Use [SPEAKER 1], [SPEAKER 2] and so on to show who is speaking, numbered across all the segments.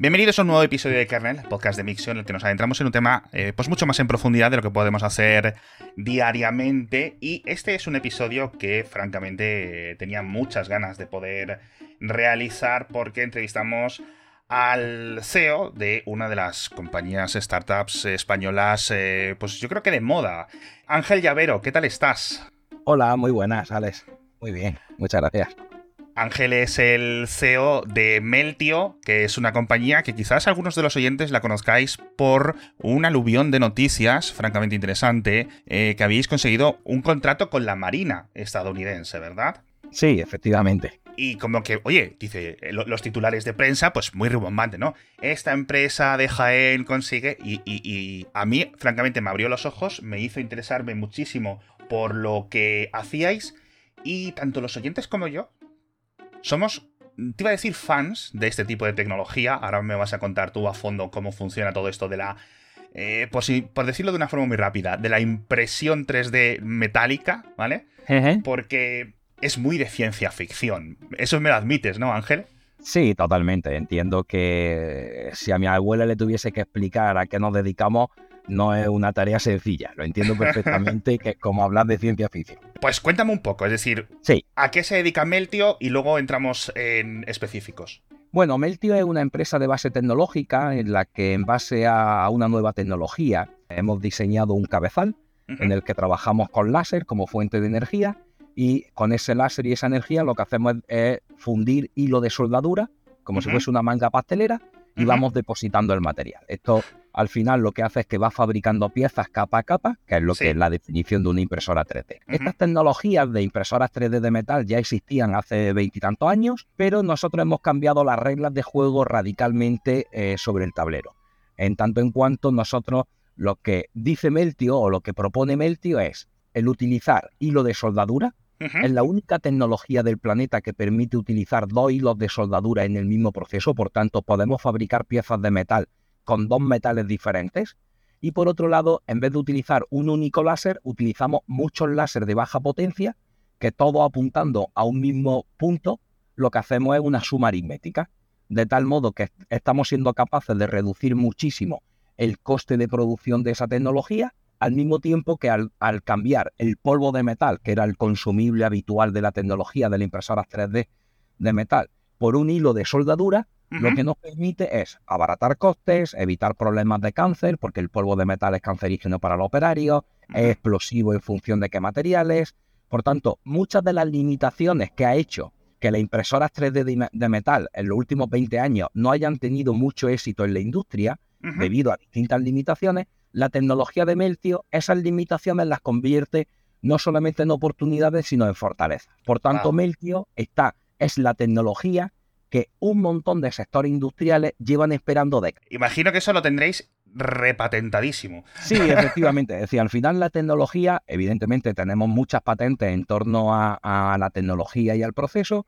[SPEAKER 1] Bienvenidos a un nuevo episodio de Kernel, podcast de Mixio, en el que nos adentramos en un tema eh, pues mucho más en profundidad de lo que podemos hacer diariamente. Y este es un episodio que francamente tenía muchas ganas de poder realizar porque entrevistamos al CEO de una de las compañías startups españolas, eh, pues yo creo que de moda. Ángel Llavero, ¿qué tal estás?
[SPEAKER 2] Hola, muy buenas, Alex. Muy bien, muchas gracias.
[SPEAKER 1] Ángel es el CEO de Meltio, que es una compañía que quizás algunos de los oyentes la conozcáis por un aluvión de noticias francamente interesante, eh, que habéis conseguido un contrato con la Marina estadounidense, ¿verdad?
[SPEAKER 2] Sí, efectivamente.
[SPEAKER 1] Y como que, oye, dice, eh, los titulares de prensa, pues muy ribombante, ¿no? Esta empresa de Jaén consigue, y, y a mí, francamente, me abrió los ojos, me hizo interesarme muchísimo por lo que hacíais, y tanto los oyentes como yo somos, te iba a decir fans de este tipo de tecnología. Ahora me vas a contar tú a fondo cómo funciona todo esto de la... Eh, por, por, decirlo de una forma muy rápida, de la impresión 3D metálica, ¿vale? Porque es muy de ciencia ficción. Eso me lo admites, ¿no, Ángel?
[SPEAKER 2] Sí, totalmente. Entiendo que si a mi abuela le tuviese que explicar a qué nos dedicamos, no es una tarea sencilla. Lo entiendo perfectamente que es como hablar de ciencia ficción.
[SPEAKER 1] Pues cuéntame un poco, es decir, ¿a qué se dedica Meltio? Y luego entramos en específicos.
[SPEAKER 2] Bueno, Meltio es una empresa de base tecnológica en la que en base a una nueva tecnología hemos diseñado un cabezal en el que trabajamos con láser como fuente de energía y con ese láser y esa energía lo que hacemos es fundir hilo de soldadura como si fuese una manga pastelera y vamos depositando el material. Esto al final lo que hace es que va fabricando piezas capa a capa, que es lo que es la definición de una impresora 3D. Estas tecnologías de impresoras 3D de metal ya existían hace veintitantos años, pero nosotros hemos cambiado las reglas de juego radicalmente eh, sobre el tablero. En tanto en cuanto nosotros lo que dice Meltio o lo que propone Meltio es el utilizar hilo de soldadura, es la única tecnología del planeta que permite utilizar dos hilos de soldadura en el mismo proceso, por tanto podemos fabricar piezas de metal con dos metales diferentes. Y por otro lado, en vez de utilizar un único láser, utilizamos muchos láser de baja potencia, que todo apuntando a un mismo punto, lo que hacemos es una suma aritmética, de tal modo que estamos siendo capaces de reducir muchísimo el coste de producción de esa tecnología al mismo tiempo que al, cambiar el polvo de metal, que era el consumible habitual de la tecnología de la impresora 3D de metal, por un hilo de soldadura, lo que nos permite es abaratar costes, evitar problemas de cáncer, porque el polvo de metal es cancerígeno para los operarios, es explosivo en función de qué materiales. Por tanto, muchas de las limitaciones que ha hecho que las impresoras 3D de metal en los últimos 20 años no hayan tenido mucho éxito en la industria, debido a distintas limitaciones, la tecnología de Meltio esas limitaciones las convierte no solamente en oportunidades, sino en fortalezas. Por tanto, Meltio está, es la tecnología que un montón de sectores industriales llevan esperando décadas.
[SPEAKER 1] Imagino que eso lo tendréis repatentadísimo.
[SPEAKER 2] Sí, efectivamente. Es decir, al final la tecnología, evidentemente tenemos muchas patentes en torno a la tecnología y al proceso,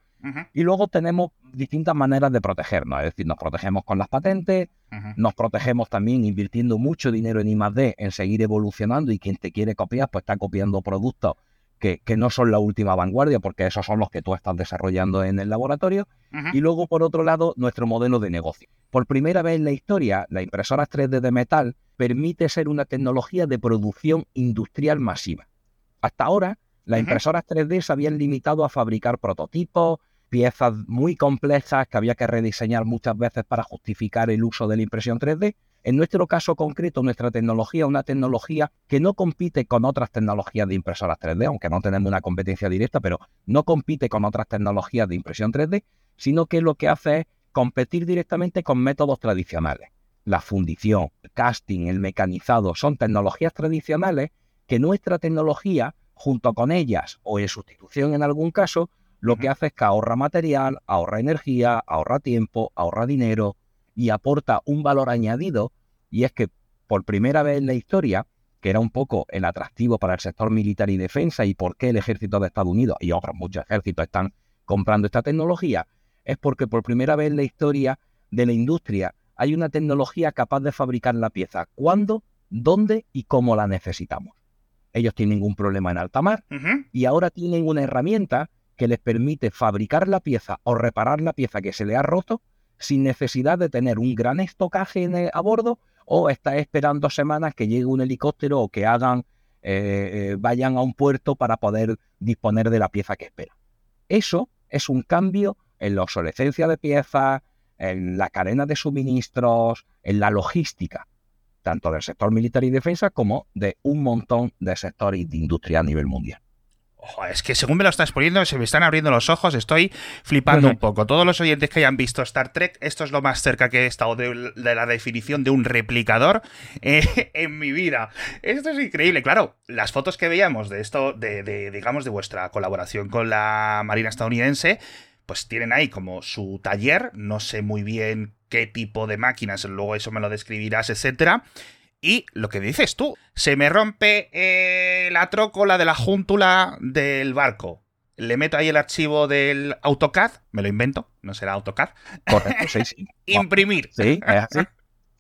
[SPEAKER 2] y luego tenemos distintas maneras de protegernos, es decir, nos protegemos con las patentes, nos protegemos también invirtiendo mucho dinero en I+D, en seguir evolucionando y quien te quiere copiar, pues está copiando productos que, no son la última vanguardia, porque esos son los que tú estás desarrollando en el laboratorio. Y luego, por otro lado, nuestro modelo de negocio. Por primera vez en la historia, la impresora 3D de metal permite ser una tecnología de producción industrial masiva. Hasta ahora, las impresoras 3D se habían limitado a fabricar prototipos, piezas muy complejas que había que rediseñar muchas veces para justificar el uso de la impresión 3D. En nuestro caso concreto, nuestra tecnología es una tecnología que no compite con otras tecnologías de impresoras 3D, aunque no tenemos una competencia directa, pero no compite con otras tecnologías de impresión 3D, sino que lo que hace es competir directamente con métodos tradicionales. La fundición, el casting, el mecanizado son tecnologías tradicionales que nuestra tecnología, junto con ellas o en sustitución en algún caso, lo que hace es que ahorra material, ahorra energía, ahorra tiempo, ahorra dinero y aporta un valor añadido. Y es que por primera vez en la historia, que era un poco el atractivo para el sector militar y defensa y por qué el ejército de Estados Unidos y otros muchos ejércitos están comprando esta tecnología, es porque por primera vez en la historia de la industria hay una tecnología capaz de fabricar la pieza cuando, dónde y cómo la necesitamos. Ellos tienen un problema en alta mar y ahora tienen una herramienta que les permite fabricar la pieza o reparar la pieza que se le ha roto sin necesidad de tener un gran estocaje a bordo o estar esperando semanas que llegue un helicóptero o que hagan, eh, eh, vayan a un puerto para poder disponer de la pieza que espera. Eso es un cambio en la obsolescencia de piezas, en la cadena de suministros, en la logística, tanto del sector militar y defensa como de un montón de sectores de industria a nivel mundial.
[SPEAKER 1] Es que según me lo estás poniendo, se me están abriendo los ojos, estoy flipando un poco. Todos los oyentes que hayan visto Star Trek, esto es lo más cerca que he estado de, la definición de un replicador eh, en mi vida. Esto es increíble. Claro, las fotos que veíamos de esto, de, digamos, de vuestra colaboración con la Marina estadounidense, pues tienen ahí como su taller, no sé muy bien qué tipo de máquinas, luego eso me lo describirás, etcétera. Y lo que dices tú, se me rompe eh, la trócola de la júntula del barco. Le meto ahí el archivo del AutoCAD, me lo invento, no será AutoCAD.
[SPEAKER 2] Correcto, sí, sí.
[SPEAKER 1] Imprimir.
[SPEAKER 2] Sí, es así.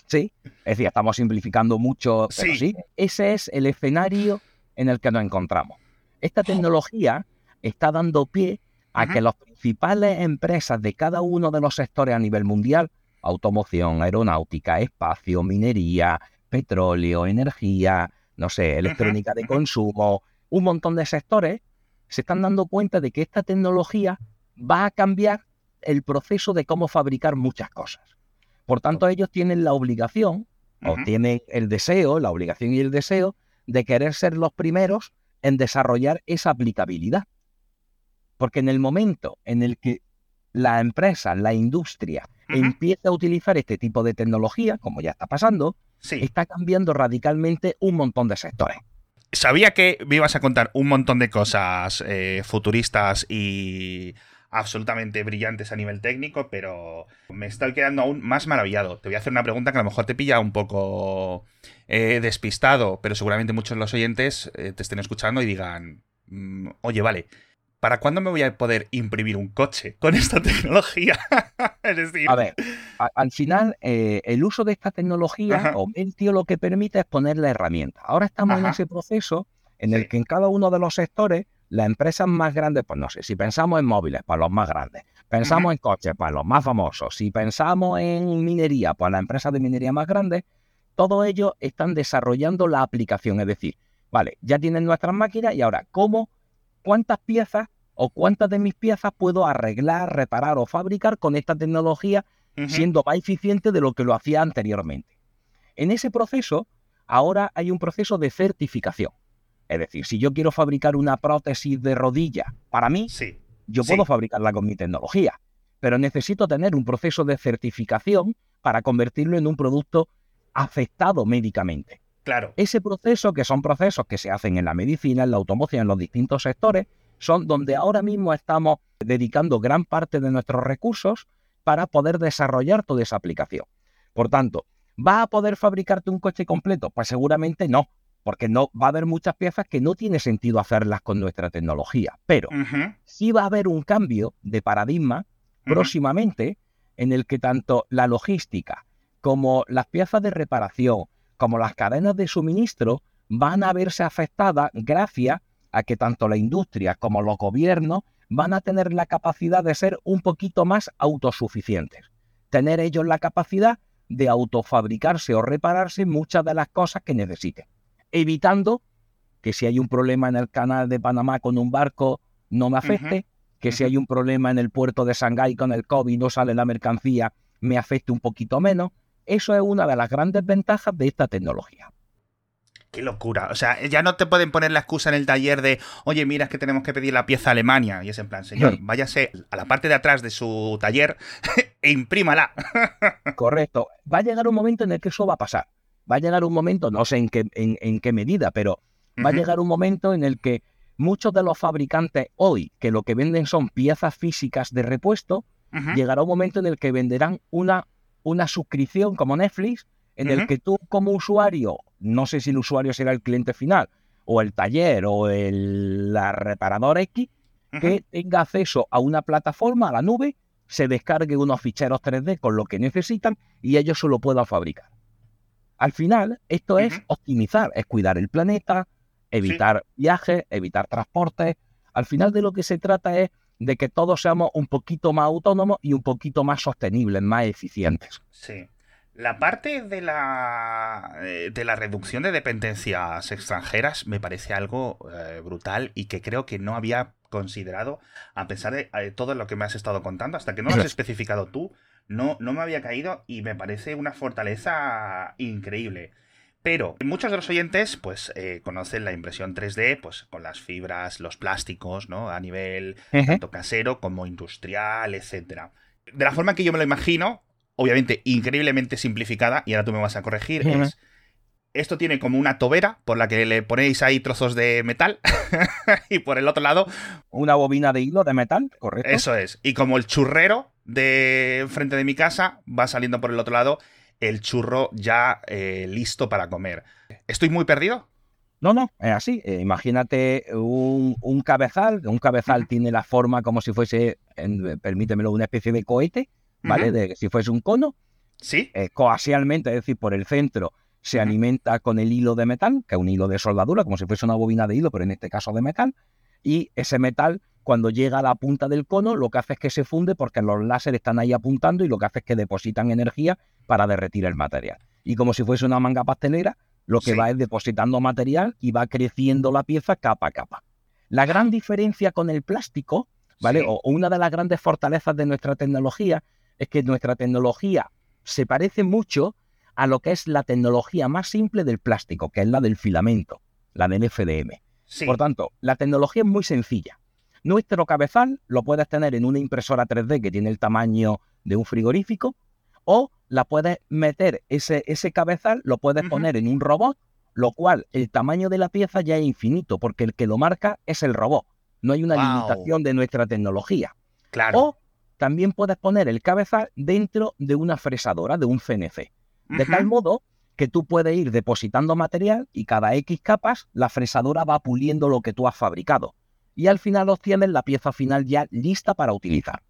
[SPEAKER 2] Sí, es decir, estamos simplificando mucho, pero sí. ese es el escenario en el que nos encontramos. Esta tecnología está dando pie a que las principales empresas de cada uno de los sectores a nivel mundial, automoción, aeronáutica, espacio, minería, petróleo, energía, no sé, electrónica de consumo, un montón de sectores, se están dando cuenta de que esta tecnología va a cambiar el proceso de cómo fabricar muchas cosas. Por tanto, ellos tienen la obligación, o tienen el deseo, la obligación y el deseo, de querer ser los primeros en desarrollar esa aplicabilidad. Porque en el momento en el que la empresa, la industria, empieza a utilizar este tipo de tecnología, como ya está pasando, está cambiando radicalmente un montón de sectores.
[SPEAKER 1] Sabía que me ibas a contar un montón de cosas eh, futuristas y absolutamente brillantes a nivel técnico, pero me estoy quedando aún más maravillado. Te voy a hacer una pregunta que a lo mejor te pilla un poco eh, despistado, pero seguramente muchos de los oyentes eh, te estén escuchando y digan, mm, oye, vale, ¿para cuándo me voy a poder imprimir un coche con esta tecnología?
[SPEAKER 2] es decir... A ver, al final, eh, el uso de esta tecnología o Mentio lo que permite es poner la herramienta. Ahora estamos en ese proceso en el que en cada uno de los sectores, las empresas más grandes, pues no sé, si pensamos en móviles, para los más grandes, pensamos en coches, para los más famosos, si pensamos en minería, pues las empresas de minería más grandes, todos ellos están desarrollando la aplicación, es decir, vale, ya tienen nuestras máquinas y ahora, ¿cómo cuántas piezas o cuántas de mis piezas puedo arreglar, reparar o fabricar con esta tecnología siendo más eficiente de lo que lo hacía anteriormente. En ese proceso, ahora hay un proceso de certificación. Es decir, si yo quiero fabricar una prótesis de rodilla para mí, yo puedo fabricarla con mi tecnología, pero necesito tener un proceso de certificación para convertirlo en un producto afectado médicamente.
[SPEAKER 1] Claro.
[SPEAKER 2] Ese proceso, que son procesos que se hacen en la medicina, en la automoción, en los distintos sectores, son donde ahora mismo estamos dedicando gran parte de nuestros recursos para poder desarrollar toda esa aplicación. Por tanto, ¿va a poder fabricarte un coche completo? Pues seguramente no, porque no va a haber muchas piezas que no tiene sentido hacerlas con nuestra tecnología. Pero sí va a haber un cambio de paradigma próximamente en el que tanto la logística como las piezas de reparación, como las cadenas de suministro van a verse afectadas gracias a que tanto la industria como los gobiernos van a tener la capacidad de ser un poquito más autosuficientes. Tener ellos la capacidad de autofabricarse o repararse muchas de las cosas que necesiten. Evitando que si hay un problema en el canal de Panamá con un barco no me afecte, que si hay un problema en el puerto de Shanghái con el COVID no sale la mercancía, me afecte un poquito menos. Eso es una de las grandes ventajas de esta tecnología.
[SPEAKER 1] Qué locura. O sea, ya no te pueden poner la excusa en el taller de, oye, mira, es que tenemos que pedir la pieza a Alemania. Y es en plan, señor, váyase a la parte de atrás de su taller e imprímala.
[SPEAKER 2] Correcto. Va a llegar un momento en el que eso va a pasar. Va a llegar un momento, no sé en qué, en, qué medida, pero va a llegar un momento en el que muchos de los fabricantes hoy, que lo que venden son piezas físicas de repuesto, llegará un momento en el que venderán una una suscripción como Netflix en el que tú como usuario, no sé si el usuario será el cliente final o el taller o el la reparador X, que tenga acceso a una plataforma, a la nube, se descargue unos ficheros 3D con lo que necesitan y ellos se lo puedan fabricar. Al final, esto es optimizar, es cuidar el planeta, evitar viajes, evitar transportes. Al final de lo que se trata es de que todos seamos un poquito más autónomos y un poquito más sostenibles, más eficientes.
[SPEAKER 1] Sí. La parte de la, eh, de la reducción de dependencias extranjeras me parece algo eh, brutal y que creo que no había considerado, a pesar de eh, todo lo que me has estado contando, hasta que no lo has especificado tú, no, no me había caído y me parece una fortaleza increíble. Pero muchos de los oyentes, pues, conocen la impresión 3D, pues, con las fibras, los plásticos, ¿no? A nivel tanto casero como industrial, etcétera. De la forma que yo me lo imagino, obviamente increíblemente simplificada, y ahora tú me vas a corregir, es... Esto tiene como una tobera por la que le ponéis ahí trozos de metal y por el otro lado...
[SPEAKER 2] Una bobina de hilo de metal, correcto.
[SPEAKER 1] Eso es. Y como el churrero de frente de mi casa va saliendo por el otro lado el churro ya eh, listo para comer. ¿Estoy muy perdido?
[SPEAKER 2] No, no, es así. Eh, imagínate un, cabezal. Un cabezal tiene la forma como si fuese, permítemelo, una especie de cohete ¿vale? De si fuese un cono.
[SPEAKER 1] Sí.
[SPEAKER 2] Eh, coaxialmente, es decir, por el centro, se alimenta con el hilo de metal, que es un hilo de soldadura, como si fuese una bobina de hilo, pero en este caso de metal. Y ese metal, cuando llega a la punta del cono, lo que hace es que se funde porque los láseres están ahí apuntando y lo que hace es que depositan energía para derretir el material. Y como si fuese una manga pastelera, lo que va es depositando material y va creciendo la pieza capa a capa. La gran diferencia con el plástico, ¿vale? o, una de las grandes fortalezas de nuestra tecnología es que nuestra tecnología se parece mucho a lo que es la tecnología más simple del plástico, que es la del filamento, la del FDM. Por tanto, la tecnología es muy sencilla. Nuestro cabezal lo puedes tener en una impresora 3D que tiene el tamaño de un frigorífico, o la puedes meter, ese, ese cabezal lo puedes poner en un robot, lo cual el tamaño de la pieza ya es infinito, porque el que lo marca es el robot. No hay una limitación de nuestra tecnología.
[SPEAKER 1] Claro
[SPEAKER 2] también puedes poner el cabezal dentro de una fresadora, de un CNC. De tal modo que tú puedes ir depositando material y cada X capas la fresadora va puliendo lo que tú has fabricado. Y al final obtienes la pieza final ya lista para utilizar.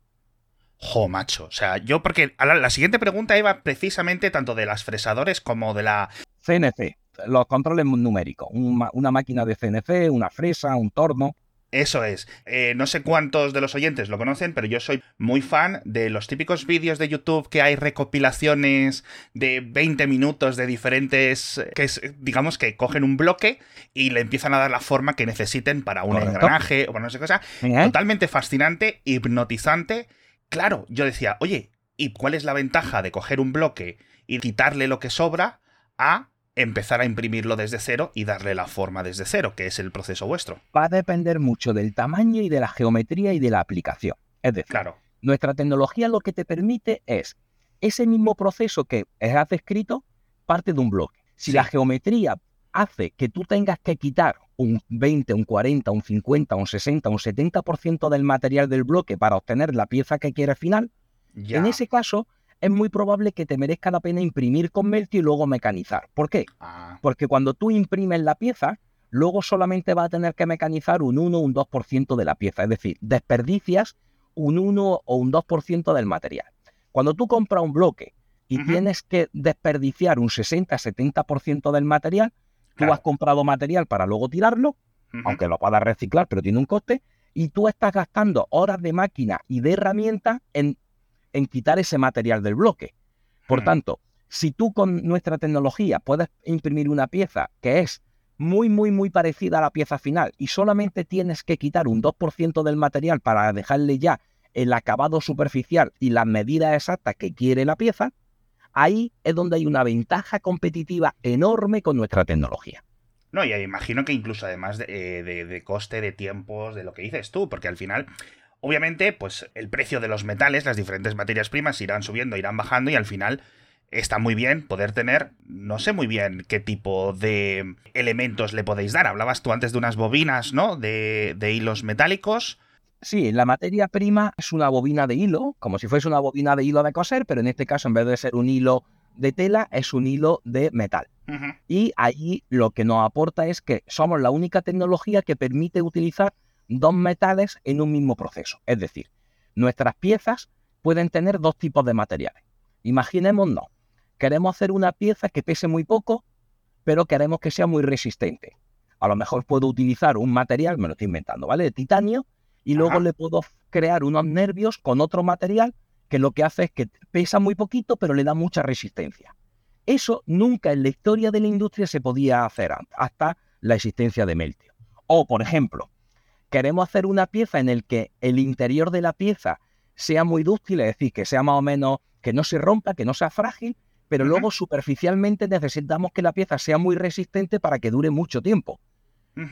[SPEAKER 1] Jo, macho. O sea, yo porque la, siguiente pregunta iba precisamente tanto de las fresadores como de la...
[SPEAKER 2] CNC, los controles numéricos. una máquina de CNC, una fresa, un torno.
[SPEAKER 1] Eso es. Eh, no sé cuántos de los oyentes lo conocen, pero yo soy muy fan de los típicos vídeos de YouTube que hay recopilaciones de 20 minutos de diferentes. que es, digamos que cogen un bloque y le empiezan a dar la forma que necesiten para un engranaje o para no sé qué cosa. Totalmente fascinante, hipnotizante. Claro, yo decía, oye, ¿y cuál es la ventaja de coger un bloque y quitarle lo que sobra a empezar a imprimirlo desde cero y darle la forma desde cero, que es el proceso vuestro.
[SPEAKER 2] Va a depender mucho del tamaño y de la geometría y de la aplicación. Es decir,
[SPEAKER 1] claro.
[SPEAKER 2] nuestra tecnología lo que te permite es ese mismo proceso que has descrito parte de un bloque. Si la geometría hace que tú tengas que quitar un 20, un 40, un 50, un 60, un 70% del material del bloque para obtener la pieza que quieres final, en ese caso es muy probable que te merezca la pena imprimir con Melty y luego mecanizar. ¿Por qué? Ah. Porque cuando tú imprimes la pieza, luego solamente vas a tener que mecanizar un 1 o un 2% de la pieza. Es decir, desperdicias un 1 o un 2% del material. Cuando tú compras un bloque y tienes que desperdiciar un 60-70% del material, tú has comprado material para luego tirarlo, aunque lo puedas reciclar, pero tiene un coste, y tú estás gastando horas de máquina y de herramientas en en quitar ese material del bloque. Por hmm. tanto, si tú con nuestra tecnología puedes imprimir una pieza que es muy, muy, muy parecida a la pieza final y solamente tienes que quitar un 2% del material para dejarle ya el acabado superficial y la medida exacta que quiere la pieza, ahí es donde hay una ventaja competitiva enorme con nuestra tecnología.
[SPEAKER 1] No, y imagino que incluso además de, eh, de, coste, de tiempos, de lo que dices tú, porque al final Obviamente, pues el precio de los metales, las diferentes materias primas irán subiendo, irán bajando y al final está muy bien poder tener, no sé muy bien qué tipo de elementos le podéis dar. Hablabas tú antes de unas bobinas, ¿no? De, hilos metálicos.
[SPEAKER 2] Sí, la materia prima es una bobina de hilo, como si fuese una bobina de hilo de coser, pero en este caso en vez de ser un hilo de tela es un hilo de metal. Y ahí lo que nos aporta es que somos la única tecnología que permite utilizar dos metales en un mismo proceso. Es decir, nuestras piezas pueden tener dos tipos de materiales. Imaginémonos, queremos hacer una pieza que pese muy poco, pero queremos que sea muy resistente. A lo mejor puedo utilizar un material, me lo estoy inventando, ¿vale? De titanio, y luego le puedo crear unos nervios con otro material que lo que hace es que pesa muy poquito, pero le da mucha resistencia. Eso nunca en la historia de la industria se podía hacer hasta la existencia de Meltio. O, por ejemplo, queremos hacer una pieza en el que el interior de la pieza sea muy dúctil, es decir, que sea más o menos, que no se rompa, que no sea frágil, pero luego superficialmente necesitamos que la pieza sea muy resistente para que dure mucho tiempo.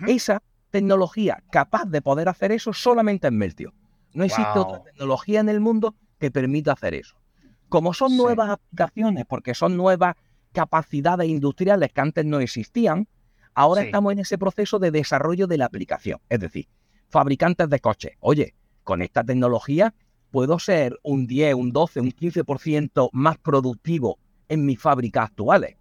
[SPEAKER 2] Esa tecnología capaz de poder hacer eso solamente en Meltio. No existe otra tecnología en el mundo que permita hacer eso. Como son nuevas aplicaciones, porque son nuevas capacidades industriales que antes no existían, ahora estamos en ese proceso de desarrollo de la aplicación. Es decir, fabricantes de coches, oye, con esta tecnología puedo ser un 10, un 12, un 15% más productivo en mis fábricas actuales.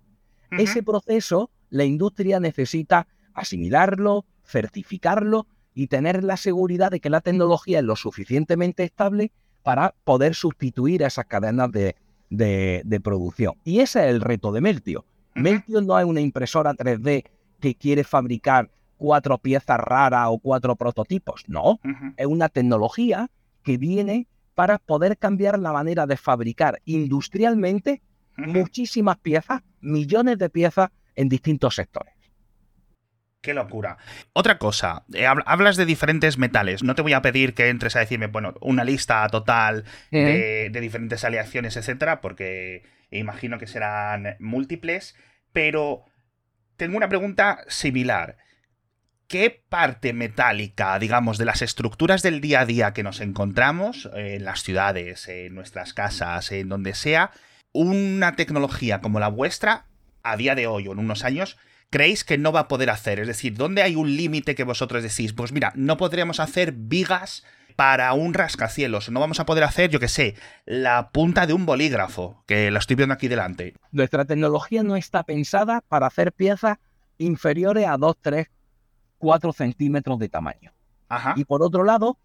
[SPEAKER 2] Ese proceso la industria necesita asimilarlo, certificarlo y tener la seguridad de que la tecnología es lo suficientemente estable para poder sustituir a esas cadenas de, producción. Y ese es el reto de Meltio. Meltio no es una impresora 3D que quiere fabricar cuatro piezas raras o cuatro prototipos. No, es una tecnología que viene para poder cambiar la manera de fabricar industrialmente muchísimas piezas, millones de piezas en distintos sectores.
[SPEAKER 1] Qué locura. Otra cosa, eh, hablas de diferentes metales. No te voy a pedir que entres a decirme, bueno, una lista total de, de, diferentes aleaciones, etcétera, porque imagino que serán múltiples. Pero tengo una pregunta similar. ¿Qué parte metálica, digamos, de las estructuras del día a día que nos encontramos en las ciudades, en nuestras casas, en donde sea, una tecnología como la vuestra, a día de hoy o en unos años, creéis que no va a poder hacer? Es decir, ¿dónde hay un límite que vosotros decís, pues mira, no podríamos hacer vigas para un rascacielos, no vamos a poder hacer, yo que sé, la punta de un bolígrafo, que la estoy viendo aquí delante.
[SPEAKER 2] Nuestra tecnología no está pensada para hacer piezas inferiores a 2, 3, 4 centímetros de tamaño. Y por otro lado,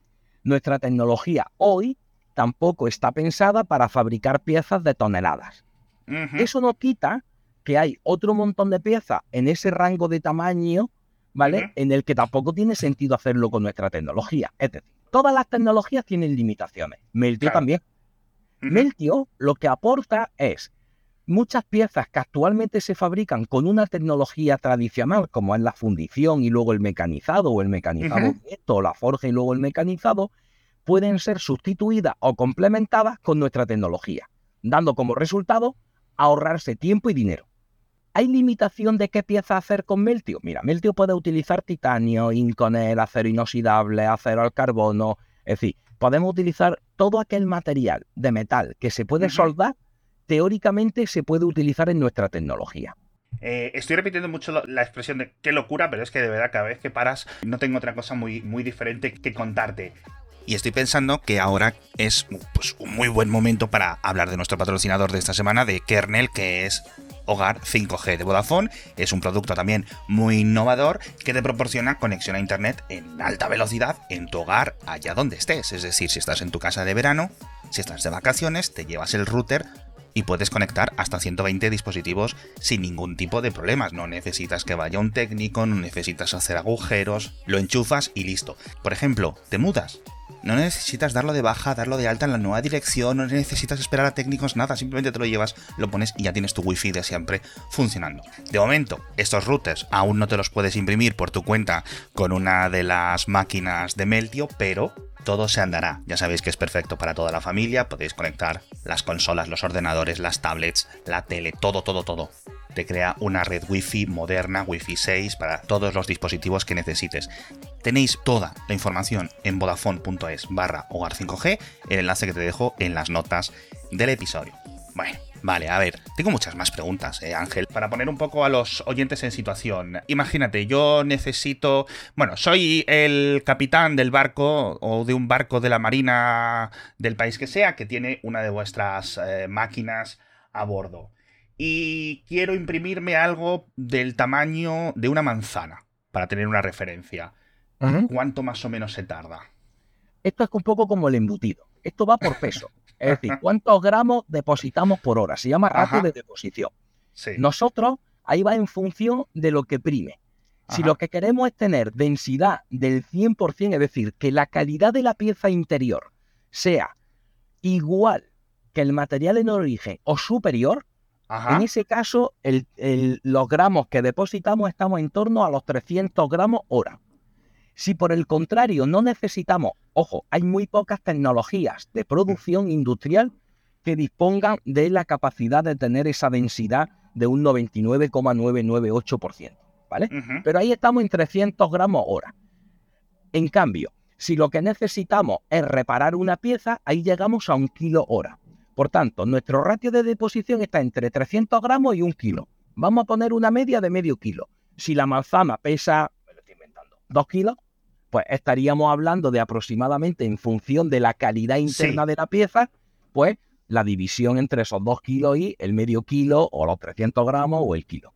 [SPEAKER 2] nuestra tecnología hoy tampoco está pensada para fabricar piezas de toneladas. Eso no quita que hay otro montón de piezas en ese rango de tamaño, ¿vale? En el que tampoco tiene sentido hacerlo con nuestra tecnología. Es decir, todas las tecnologías tienen limitaciones. Meltio también. Meltio lo que aporta es muchas piezas que actualmente se fabrican con una tecnología tradicional, como es la fundición y luego el mecanizado, o el mecanizado directo, o la forja y luego el mecanizado, pueden ser sustituidas o complementadas con nuestra tecnología, dando como resultado ahorrarse tiempo y dinero. ¿Hay limitación de qué pieza hacer con Meltio? Mira, Meltio puede utilizar titanio, inconel, acero inoxidable, acero al carbono, es decir, podemos utilizar todo aquel material de metal que se puede soldar, teóricamente se puede utilizar en nuestra tecnología.
[SPEAKER 1] Eh, estoy repitiendo mucho la expresión de qué locura, pero es que de verdad cada vez que paras no tengo otra cosa muy, muy diferente que contarte. Y estoy pensando que ahora es pues, un muy buen momento para hablar de nuestro patrocinador de esta semana, de Kernel, que es Hogar 5G de Vodafone. Es un producto también muy innovador que te proporciona conexión a Internet en alta velocidad en tu hogar, allá donde estés. Es decir, si estás en tu casa de verano, si estás de vacaciones, te llevas el router y puedes conectar hasta 120 dispositivos sin ningún tipo de problemas. No necesitas que vaya un técnico, no necesitas hacer agujeros, lo enchufas y listo. Por ejemplo, te mudas no necesitas darlo de baja, darlo de alta en la nueva dirección, no necesitas esperar a técnicos, nada, simplemente te lo llevas, lo pones y ya tienes tu wifi de siempre funcionando. De momento, estos routers aún no te los puedes imprimir por tu cuenta con una de las máquinas de Meltio, pero todo se andará. Ya sabéis que es perfecto para toda la familia, podéis conectar las consolas, los ordenadores, las tablets, la tele, todo, todo, todo te crea una red Wi-Fi moderna, Wi-Fi 6, para todos los dispositivos que necesites. Tenéis toda la información en vodafone.es barra hogar 5G, el enlace que te dejo en las notas del episodio. Bueno, Vale, a ver, tengo muchas más preguntas, eh, Ángel. Para poner un poco a los oyentes en situación. Imagínate, yo necesito. Bueno, soy el capitán del barco o de un barco de la marina del país que sea que tiene una de vuestras eh, máquinas a bordo y quiero imprimirme algo del tamaño de una manzana, para tener una referencia. ¿Cuánto más o menos se tarda?
[SPEAKER 2] Esto es un poco como el embutido. Esto va por peso. Es decir, ¿cuántos gramos depositamos por hora? Se llama ratio de deposición. Nosotros, ahí va en función de lo que prime. Si lo que queremos es tener densidad del 100%, es decir, que la calidad de la pieza interior sea igual que el material en origen o superior, en ese caso los gramos que depositamos estamos en torno a los 300 gramos hora. Si por el contrario no necesitamos, ojo, hay muy pocas tecnologías de producción industrial que dispongan de la capacidad de tener esa densidad de un 99,998%, ¿vale? Pero ahí estamos en 300 gramos hora. En cambio, si lo que necesitamos es reparar una pieza, ahí llegamos a un kilo hora. Por tanto, nuestro ratio de deposición está entre 300 gramos y un kilo. Vamos a poner una media de medio kilo. Si la manzana pesa, me lo estoy inventando, dos kilos, pues estaríamos hablando de aproximadamente en función de la calidad interna de la pieza, pues la división entre esos dos kilos y el medio kilo o los 300 gramos o el kilo.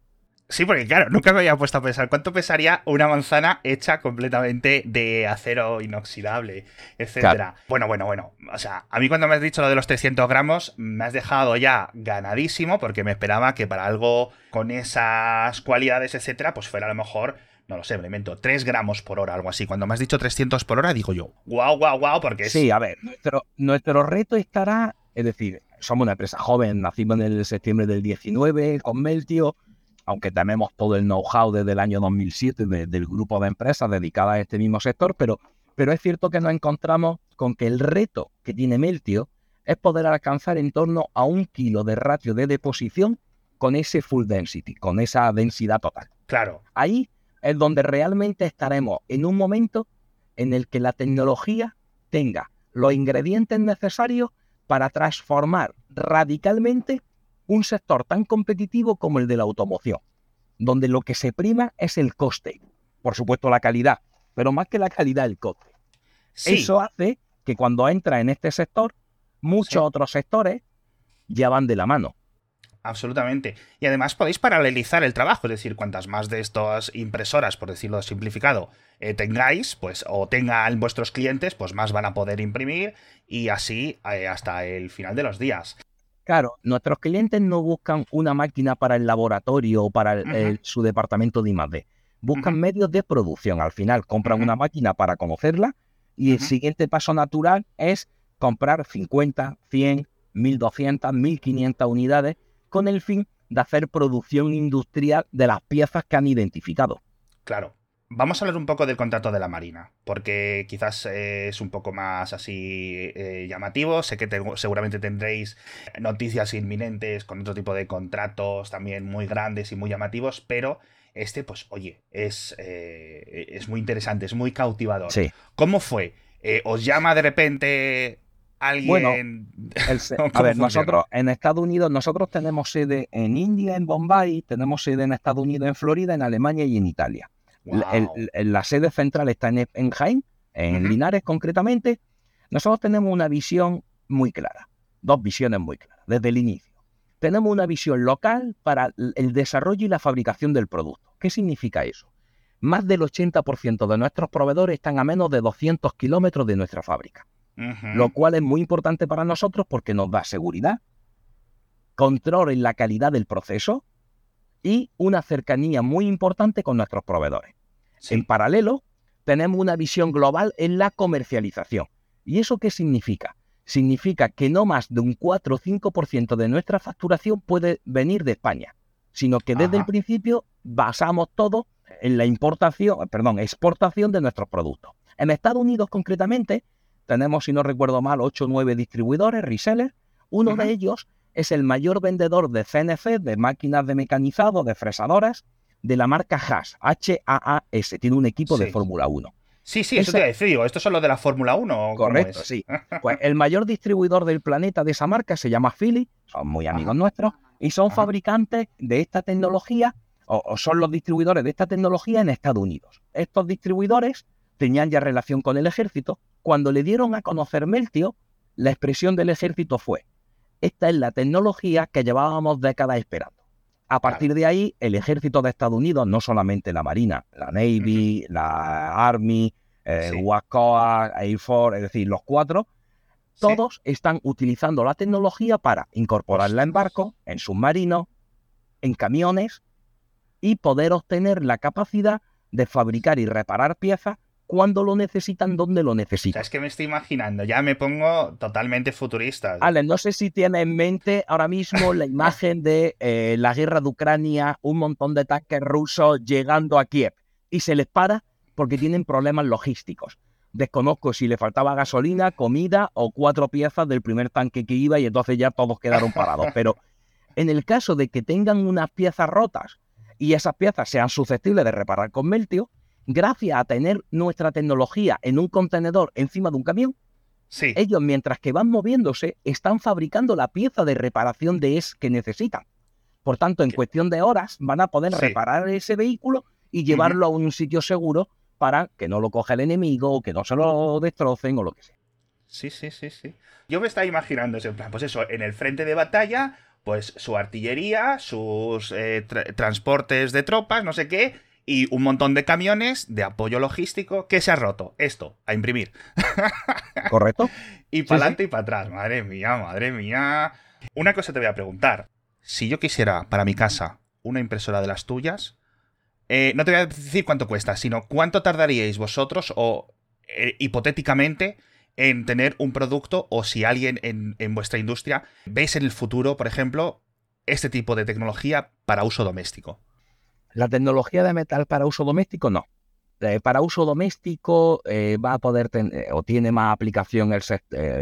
[SPEAKER 1] Sí, porque claro, nunca me había puesto a pensar cuánto pesaría una manzana hecha completamente de acero inoxidable, etcétera. Bueno, bueno, bueno. O sea, a mí cuando me has dicho lo de los 300 gramos, me has dejado ya ganadísimo porque me esperaba que para algo con esas cualidades, etcétera, pues fuera a lo mejor no lo sé, me invento, 3 gramos por hora, algo así. Cuando me has dicho 300 por hora, digo yo, guau, guau, guau, porque
[SPEAKER 2] Sí, a ver, nuestro, nuestro reto estará, es decir, somos una empresa joven, nacimos en el septiembre del 19 con Meltio, aunque tenemos todo el know-how desde el año 2007 del grupo de empresas dedicadas a este mismo sector, pero, pero es cierto que nos encontramos con que el reto que tiene Meltio es poder alcanzar en torno a un kilo de ratio de deposición con ese full density, con esa densidad total.
[SPEAKER 1] Claro.
[SPEAKER 2] Ahí es donde realmente estaremos en un momento en el que la tecnología tenga los ingredientes necesarios para transformar radicalmente un sector tan competitivo como el de la automoción, donde lo que se prima es el coste, por supuesto la calidad, pero más que la calidad el coste. Eso hace que cuando entra en este sector, muchos otros sectores ya van de la mano.
[SPEAKER 1] Absolutamente. Y además podéis paralelizar el trabajo, es decir, cuantas más de estas impresoras, por decirlo simplificado, eh, tengáis, pues, o tengan vuestros clientes, pues más van a poder imprimir y así eh, hasta el final de los días.
[SPEAKER 2] Claro, nuestros clientes no buscan una máquina para el laboratorio o para su departamento de I+.D. Buscan medios de producción. Al final compran una máquina para conocerla y el siguiente paso natural es comprar 50, 100, 1200, 1500 unidades con el fin de hacer producción industrial de las piezas que han identificado.
[SPEAKER 1] Claro. Vamos a hablar un poco del contrato de la Marina, porque quizás eh, es un poco más así eh, llamativo. Sé que seguramente tendréis noticias inminentes con otro tipo de contratos también muy grandes y muy llamativos, pero este, pues, oye, es, eh, es muy interesante, es muy cautivador.
[SPEAKER 2] Sí.
[SPEAKER 1] ¿Cómo fue? ¿Os llama de repente alguien? Bueno,
[SPEAKER 2] a ver, nosotros en Estados Unidos, nosotros tenemos sede en India, en Bombay, tenemos sede en Estados Unidos, en Florida, en Alemania y en Italia. La, sede central está en, en Jaén, en Linares concretamente. Nosotros tenemos una visión muy clara, dos visiones muy claras, desde el inicio. Tenemos una visión local para el desarrollo y la fabricación del producto. ¿Qué significa eso? Más del 80% de nuestros proveedores están a menos de 200 kilómetros de nuestra fábrica, lo cual es muy importante para nosotros porque nos da seguridad, control en la calidad del proceso y una cercanía muy importante con nuestros proveedores. En paralelo, tenemos una visión global en la comercialización. ¿Y eso qué significa? Significa que no más de un 4 o 5% de nuestra facturación puede venir de España, sino que desde el principio basamos todo en la importación, perdón, exportación de nuestros productos. En Estados Unidos concretamente tenemos, si no recuerdo mal, 8 o 9 distribuidores, resellers. Uno de ellos es el mayor vendedor de CNC, de máquinas de mecanizado, de fresadoras, de la marca Haas, H-A-A-S. Tiene un equipo de Fórmula 1.
[SPEAKER 1] Sí, sí, eso te decir, ¿estos son los de la Fórmula 1?
[SPEAKER 2] Correcto, sí. Pues el mayor distribuidor del planeta de esa marca se llama Philly, son muy amigos nuestros, y son fabricantes de esta tecnología, o, son los distribuidores de esta tecnología en Estados Unidos. Estos distribuidores tenían ya relación con el ejército. Cuando le dieron a conocer Meltio, la expresión del ejército fue, esta es la tecnología que llevábamos décadas esperando. A partir de ahí, el ejército de Estados Unidos, no solamente la Marina, la Navy, la Army, el eh, WACOA, Air Force, es decir, los cuatro, todos están utilizando la tecnología para incorporarla en barcos, en submarinos, en camiones y poder obtener la capacidad de fabricar y reparar piezas cuando lo necesitan, dónde lo necesitan.
[SPEAKER 1] es que me estoy imaginando, ya me pongo totalmente futurista.
[SPEAKER 2] Ale, no sé si tiene en mente ahora mismo la imagen de eh, la guerra de Ucrania, un montón de tanques rusos llegando a Kiev y se les para porque tienen problemas logísticos. Desconozco si le faltaba gasolina, comida o cuatro piezas del primer tanque que iba y entonces ya todos quedaron parados. Pero en el caso de que tengan unas piezas rotas y esas piezas sean susceptibles de reparar con Meltio, gracias a tener nuestra tecnología en un contenedor encima de un camión, ellos mientras que van moviéndose están fabricando la pieza de reparación de es que necesitan. Por tanto, en cuestión de horas van a poder reparar ese vehículo y llevarlo a un sitio seguro para que no lo coja el enemigo o que no se lo destrocen o lo que sea.
[SPEAKER 1] Sí, sí, sí, sí. Yo me estaba imaginando ese plan, pues eso, en el frente de batalla, pues su artillería, sus eh, transportes de tropas, no sé qué, y un montón de camiones de apoyo logístico que se ha roto. Esto, a imprimir.
[SPEAKER 2] ¿Correcto?
[SPEAKER 1] y para adelante y para atrás. Madre mía, madre mía. Una cosa te voy a preguntar. Si yo quisiera para mi casa una impresora de las tuyas, eh, no te voy a decir cuánto cuesta, sino cuánto tardaríais vosotros o eh, hipotéticamente en tener un producto o si alguien en, vuestra industria veis en el futuro, por ejemplo, este tipo de tecnología para uso doméstico.
[SPEAKER 2] La tecnología de metal para uso doméstico no. Eh, para uso doméstico va a poder tener o tiene más aplicación el,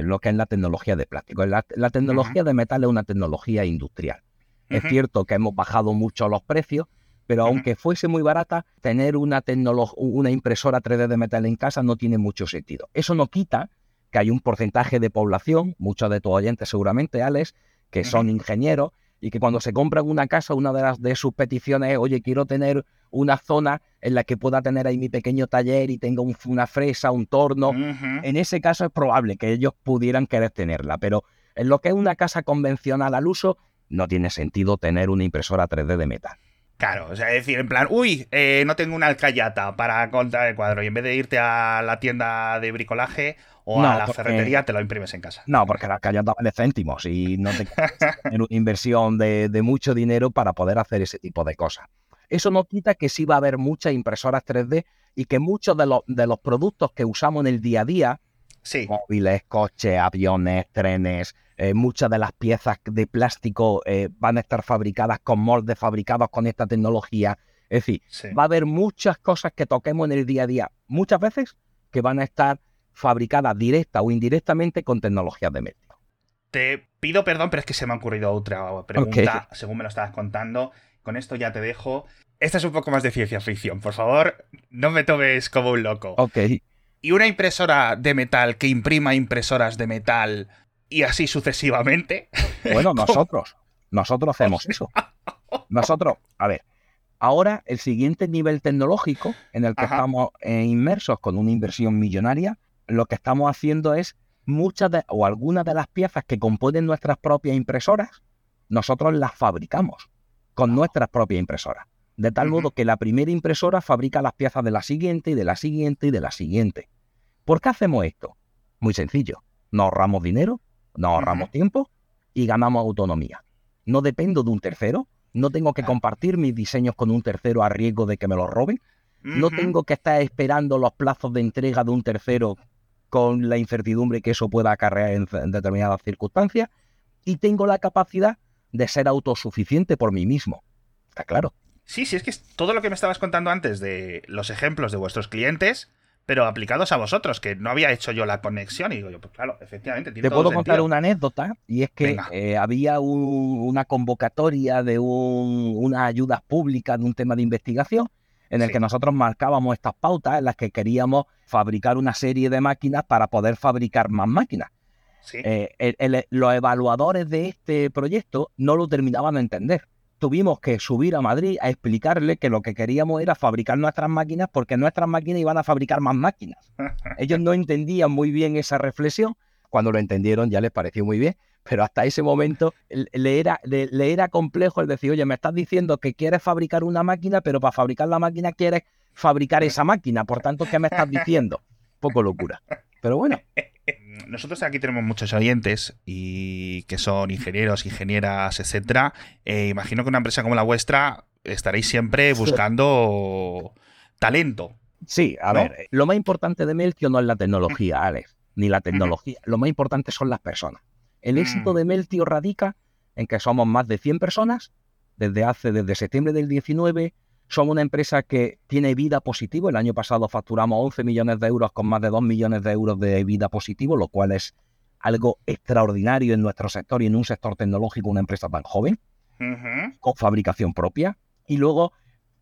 [SPEAKER 2] lo que es la tecnología de plástico. La, tecnología de metal es una tecnología industrial. Es cierto que hemos bajado mucho los precios, pero aunque fuese muy barata, tener una, una impresora 3D de metal en casa no tiene mucho sentido. Eso no quita que hay un porcentaje de población, muchos de tus oyentes seguramente, Alex, que son ingenieros y que cuando se compran una casa, una de, las, de sus peticiones es, oye, quiero tener una zona en la que pueda tener ahí mi pequeño taller y tenga una fresa, un torno. En ese caso es probable que ellos pudieran querer tenerla, pero en lo que es una casa convencional al uso, no tiene sentido tener una impresora 3D de metal.
[SPEAKER 1] Claro, o sea, decir, en plan, uy, eh, no tengo una alcayata para contar el cuadro y en vez de irte a la tienda de bricolaje o a la ferretería, te lo imprimes en casa.
[SPEAKER 2] No, porque la alcayata vale céntimos y no te tener una inversión de, mucho dinero para poder hacer ese tipo de cosas. Eso no quita que sí va a haber muchas impresoras 3D y que muchos de los, de los productos que usamos en el día a día, móviles, coches, aviones, trenes, eh, muchas de las piezas de plástico eh, van a estar fabricadas con moldes fabricados con esta tecnología. Es decir, va a haber muchas cosas que toquemos en el día a día, muchas veces que van a estar fabricadas directa o indirectamente con tecnologías de medio.
[SPEAKER 1] Te pido perdón, pero es que se me ha ocurrido otra pregunta, según me lo estabas contando. Con esto ya te dejo. Esta es un poco más de ciencia ficción. Por favor, no me tomes como un loco.
[SPEAKER 2] Ok.
[SPEAKER 1] ¿Y una impresora de metal que imprima impresoras de metal y así sucesivamente.
[SPEAKER 2] Bueno, nosotros, nosotros hacemos eso. Nosotros, a ver, ahora el siguiente nivel tecnológico en el que estamos eh, inmersos con una inversión millonaria, lo que estamos haciendo es muchas de, o algunas de las piezas que componen nuestras propias impresoras, nosotros las fabricamos con nuestras propias impresoras. De tal modo que la primera impresora fabrica las piezas de la siguiente y de la siguiente y de la siguiente. ¿Por qué hacemos esto? Muy sencillo. Nos ahorramos dinero, nos ahorramos tiempo y ganamos autonomía. No dependo de un tercero, no tengo que compartir mis diseños con un tercero a riesgo de que me los roben, no tengo que estar esperando los plazos de entrega de un tercero con la incertidumbre que eso pueda acarrear en, determinadas circunstancias y tengo la capacidad de ser autosuficiente por mí mismo. Está claro.
[SPEAKER 1] Sí, sí, es que todo lo que me estabas contando antes de los ejemplos de vuestros clientes pero aplicados a vosotros, que no había hecho yo la conexión. Y digo yo, pues claro, efectivamente.
[SPEAKER 2] Te puedo contar una anécdota, y es que eh, había una convocatoria de una ayuda pública de un tema de investigación en el que nosotros marcábamos estas pautas en las que queríamos fabricar una serie de máquinas para poder fabricar más máquinas. Eh, los evaluadores de este proyecto no lo terminaban de entender tuvimos que subir a Madrid a explicarle que lo que queríamos era fabricar nuestras máquinas porque nuestras máquinas iban a fabricar más máquinas. Ellos no entendían muy bien esa reflexión. Cuando lo entendieron ya les pareció muy bien, pero hasta ese momento le era, le, era complejo el decir, oye, me estás diciendo que quieres fabricar una máquina, pero para fabricar la máquina quieres fabricar esa máquina. Por tanto, ¿qué me estás diciendo? Poco locura. Pero bueno.
[SPEAKER 1] Nosotros aquí tenemos muchos oyentes y que son ingenieros, ingenieras, etcétera. Eh, imagino que una empresa como la vuestra estaréis siempre buscando talento.
[SPEAKER 2] Sí, a ver, lo más importante de Meltio no es la tecnología, Alex, ni la tecnología. Lo más importante son las personas. El éxito mm. de Meltio radica en que somos más de 100 personas desde hace, desde septiembre del 19. Somos una empresa que tiene vida positivo. El año pasado facturamos 11 millones de euros con más de 2 millones de euros de vida positivo, lo cual es algo extraordinario en nuestro sector y en un sector tecnológico, una empresa tan joven, con fabricación propia. Y luego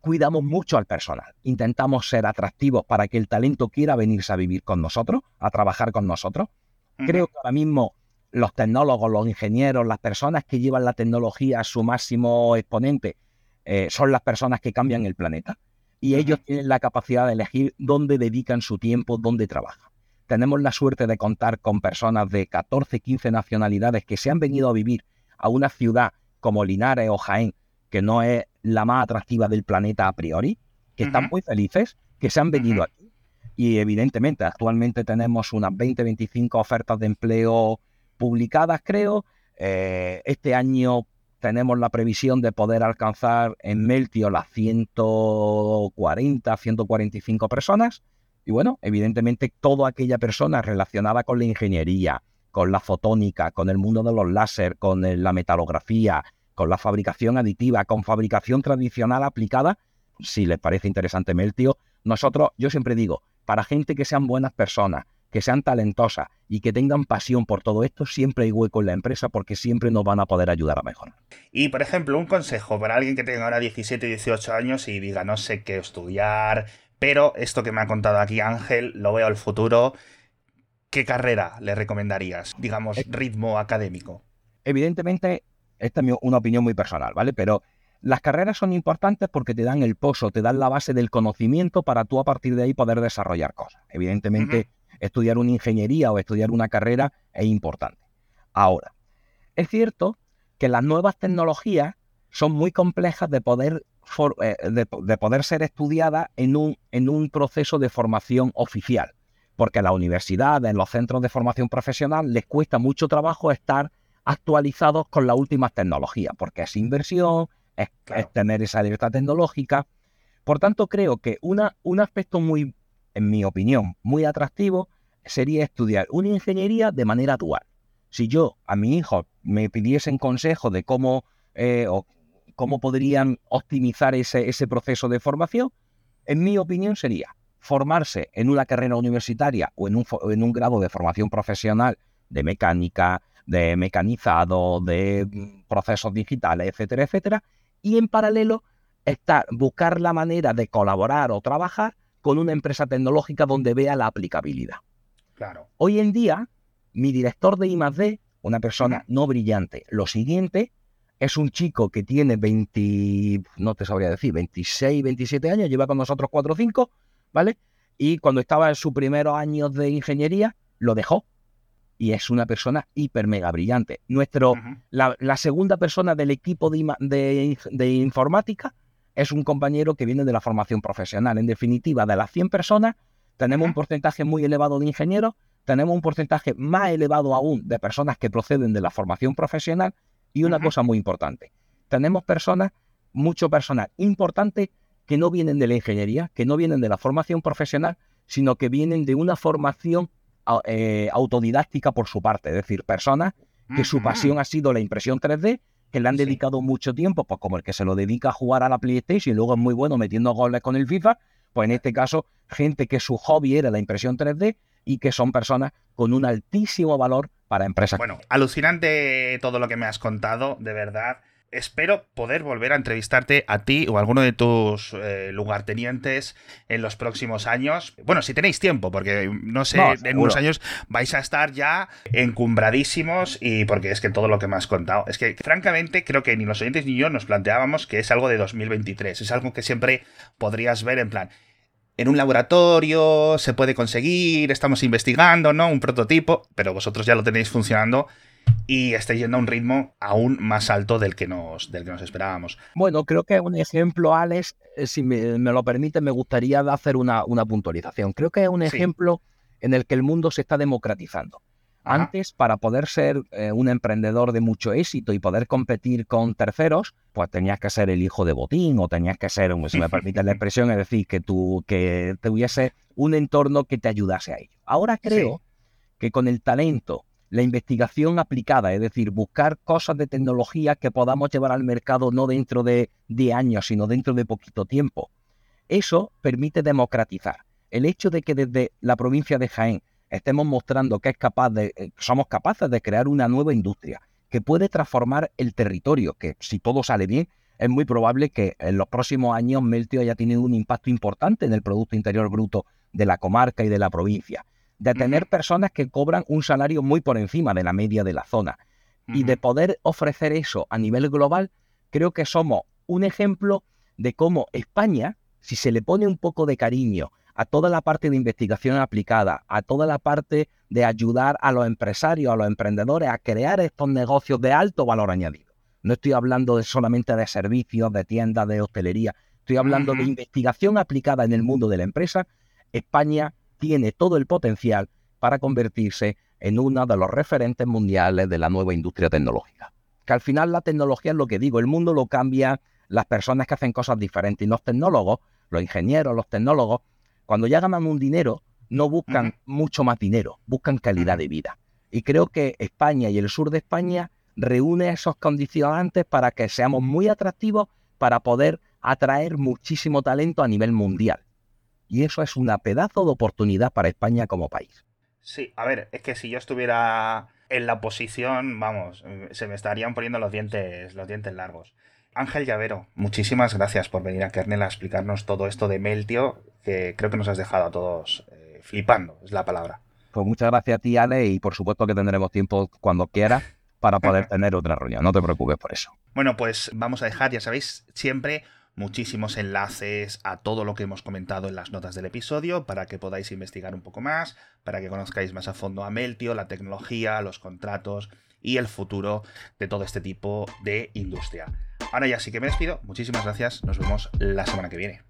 [SPEAKER 2] cuidamos mucho al personal. Intentamos ser atractivos para que el talento quiera venirse a vivir con nosotros, a trabajar con nosotros. Creo que ahora mismo los tecnólogos, los ingenieros, las personas que llevan la tecnología a su máximo exponente, eh, son las personas que cambian el planeta. Y ellos tienen la capacidad de elegir dónde dedican su tiempo, dónde trabajan. Tenemos la suerte de contar con personas de 14, 15 nacionalidades que se han venido a vivir a una ciudad como Linares o Jaén, que no es la más atractiva del planeta a priori, que están muy felices, que se han venido aquí. Y evidentemente, actualmente tenemos unas 20, 25 ofertas de empleo publicadas, creo. Eh, este año tenemos la previsión de poder alcanzar en Meltio las 140, 145 personas. Y bueno, evidentemente toda aquella persona relacionada con la ingeniería, con la fotónica, con el mundo de los láser, con la metalografía, con la fabricación aditiva, con fabricación tradicional aplicada, si les parece interesante Meltio, nosotros, yo siempre digo, para gente que sean buenas personas, que sean talentosas y que tengan pasión por todo esto, siempre hay hueco en la empresa porque siempre nos van a poder ayudar a mejorar.
[SPEAKER 1] Y, por ejemplo, un consejo para alguien que tenga ahora 17, 18 años y diga, no sé qué estudiar, pero esto que me ha contado aquí Ángel, lo veo al futuro. ¿Qué carrera le recomendarías? Digamos, eh, ritmo académico.
[SPEAKER 2] Evidentemente, esta es una opinión muy personal, ¿vale? Pero las carreras son importantes porque te dan el pozo, te dan la base del conocimiento para tú a partir de ahí poder desarrollar cosas. Evidentemente, estudiar una ingeniería o estudiar una carrera es importante. Ahora, es cierto que las nuevas tecnologías son muy complejas de poder, eh, de, poder ser estudiadas en un, en un proceso de formación oficial, porque a la universidad, en los centros de formación profesional, les cuesta mucho trabajo estar actualizados con las últimas tecnologías, porque es inversión, es, tener esa libertad tecnológica. Por tanto, creo que una, un aspecto muy, en mi opinión, muy atractivo sería estudiar una ingeniería de manera dual. Si yo a mi hijo me pidiesen consejo de cómo, eh, o cómo podrían optimizar ese, ese proceso de formación, en mi opinión sería formarse en una carrera universitaria o en un, en un grado de formación profesional de mecánica, de mecanizado, de mm, procesos digitales, etcétera, etcétera, y en paralelo estar, buscar la manera de colaborar o trabajar con una empresa tecnológica donde vea la aplicabilidad.
[SPEAKER 1] Claro.
[SPEAKER 2] Hoy en día, mi director de I+.D., una persona no brillante, lo siguiente es un chico que tiene 20, no te sabría decir, 26, 27 años, lleva con nosotros 4 o 5, ¿vale? Y cuando estaba en sus primeros años de ingeniería, lo dejó y es una persona hiper mega brillante. Nuestro, la, segunda persona del equipo de, de, informática es un compañero que viene de la formación profesional. En definitiva, de las 100 personas, tenemos un porcentaje muy elevado de ingenieros, tenemos un porcentaje más elevado aún de personas que proceden de la formación profesional y una cosa muy importante, tenemos personas, mucho personal importante que no vienen de la ingeniería, que no vienen de la formación profesional, sino que vienen de una formación eh, autodidáctica por su parte, es decir, personas que su pasión ha sido la impresión 3D, que le han dedicado mucho tiempo, pues como el que se lo dedica a jugar a la PlayStation y luego es muy bueno metiendo goles con el FIFA, pues en este caso, gente que su hobby era la impresión 3D y que son personas con un altísimo valor para empresas.
[SPEAKER 1] Bueno, alucinante todo lo que me has contado, de verdad espero poder volver a entrevistarte a ti o a alguno de tus eh, lugartenientes en los próximos años. Bueno, si tenéis tiempo, porque no sé, en unos años vais a estar ya encumbradísimos y porque es que todo lo que me has contado, es que francamente creo que ni los oyentes ni yo nos planteábamos que es algo de 2023, es algo que siempre podrías ver en plan, en un laboratorio se puede conseguir, estamos investigando, ¿no? Un prototipo, pero vosotros ya lo tenéis funcionando y está yendo a un ritmo aún más alto del que nos, del que nos esperábamos.
[SPEAKER 2] Bueno, creo que un ejemplo, Alex, eh, si me, lo permite, me gustaría hacer una, puntualización. Creo que es un ejemplo en el que el mundo se está democratizando. Antes, para poder ser eh, un emprendedor de mucho éxito y poder competir con terceros, pues tenías que ser el hijo de botín o tenías que ser, si me permite la expresión, es decir, que, tú, que tuviese un entorno que te ayudase a ello. Ahora creo que con el talento, la investigación aplicada, es decir, buscar cosas de tecnología que podamos llevar al mercado no dentro de 10 años, sino dentro de poquito tiempo, eso permite democratizar. El hecho de que desde la provincia de Jaén estemos mostrando que es capaz de, eh, somos capaces de crear una nueva industria que puede transformar el territorio, que si todo sale bien, es muy probable que en los próximos años Meltio haya tenido un impacto importante en el Producto Interior Bruto de la comarca y de la provincia, de tener personas que cobran un salario muy por encima de la media de la zona. Y de poder ofrecer eso a nivel global, creo que somos un ejemplo de cómo España, si se le pone un poco de cariño a toda la parte de investigación aplicada, a toda la parte de ayudar a los empresarios, a los emprendedores a crear estos negocios de alto valor añadido. No estoy hablando de solamente de servicios, de tiendas, de hostelería, estoy hablando de investigación aplicada en el mundo de la empresa. España tiene todo el potencial para convertirse en uno de los referentes mundiales de la nueva industria tecnológica. Que al final la tecnología es lo que digo, el mundo lo cambia las personas que hacen cosas diferentes y los tecnólogos, los ingenieros, los tecnólogos, cuando ya ganan un dinero, no buscan mucho más dinero, buscan calidad de vida. Y creo que España y el sur de España reúne esos condicionantes para que seamos muy atractivos para poder atraer muchísimo talento a nivel mundial. Y eso es una pedazo de oportunidad para España como país.
[SPEAKER 1] Sí, a ver, es que si yo estuviera en la posición, vamos, se me estarían poniendo los dientes, los dientes largos. Ángel Llavero, muchísimas gracias por venir a Kernel a explicarnos todo esto de Meltio, que creo que nos has dejado a todos eh, flipando, es la palabra.
[SPEAKER 2] Pues muchas gracias a ti, Ale, y por supuesto que tendremos tiempo cuando quieras para poder tener otra reunión. No te preocupes por eso.
[SPEAKER 1] Bueno, pues vamos a dejar, ya sabéis, siempre muchísimos enlaces a todo lo que hemos comentado en las notas del episodio para que podáis investigar un poco más, para que conozcáis más a fondo a Meltio, la tecnología, los contratos y el futuro de todo este tipo de industria. Ahora ya sí que me despido. Muchísimas gracias. Nos vemos la semana que viene.